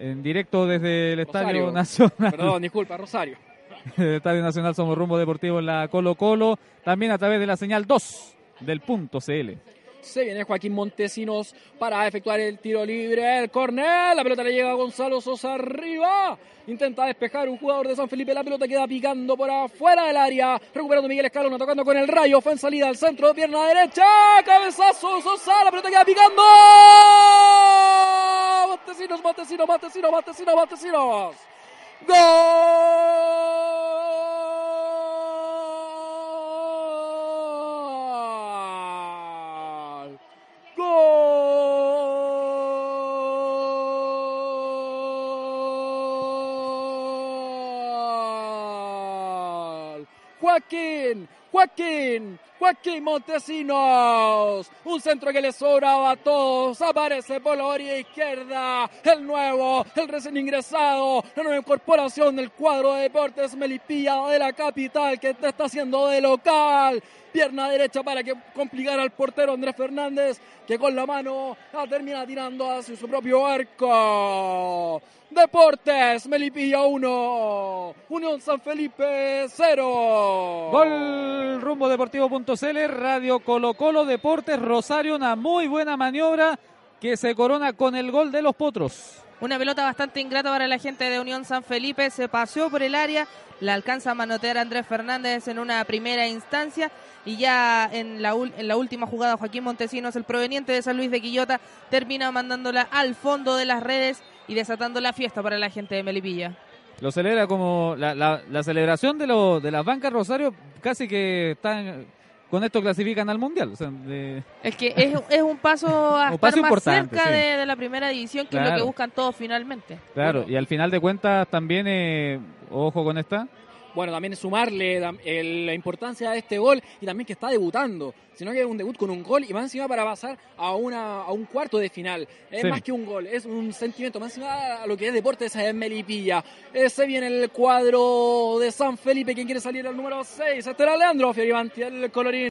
en directo desde el Estadio. Nacional. Perdón, disculpa, Rosario. el Estadio Nacional Somos Rumbo Deportivo en la Colo Colo. También a través de la señal 2 del punto CL. Se viene Joaquín Montesinos para efectuar el tiro libre. El corner. La pelota le llega a Gonzalo Sosa arriba. Intenta despejar un jugador de San Felipe. La pelota queda picando por afuera del área. Recuperando Miguel Escalona. Tocando con el rayo. Fue en salida al centro. Pierna derecha. Cabezazo. Sosa. La pelota queda picando. Montesinos, Montesinos, Montesinos, Montesinos, Montesinos. ¡Gol! Joaquín, Joaquín, Joaquín Montesinos. Un centro que le sobraba a todos. Aparece por la orilla izquierda. El nuevo, el recién ingresado. La nueva incorporación del cuadro de Deportes Melipilla de la capital que te está haciendo de local. Pierna derecha para que complicara al portero Andrés Fernández, que con la mano la termina tirando hacia su propio arco. Deportes, Melipilla 1, Unión San Felipe 0. Gol rumbo deportivo.cl, Radio Colo Colo Deportes Rosario, una muy buena maniobra que se corona con el gol de los Potros. Una pelota bastante ingrata para la gente de Unión San Felipe. Se paseó por el área, la alcanza a manotear Andrés Fernández en una primera instancia. Y ya en la, en la última jugada, Joaquín Montesinos, el proveniente de San Luis de Quillota, termina mandándola al fondo de las redes y desatando la fiesta para la gente de Melipilla. Lo celebra como la, la- la celebración de, lo- de las bancas Rosario, casi que están con esto clasifican al Mundial. o sea, de- Es que es, es un paso a Un estar paso más cerca sí. de, de la primera división, que es lo que buscan todos finalmente. claro, y al final de cuentas también, eh, ojo con esta, Bueno, también sumarle la importancia de este gol y también que está debutando, sino que es un debut con un gol y más encima para pasar a una a un cuarto de final. Es Sí. más que un gol, es un sentimiento, más encima a lo que es deportes en Melipilla. Ese viene el cuadro de San Felipe, quien quiere salir al número 6. Este era Leandro Fiorivanti, el colorín.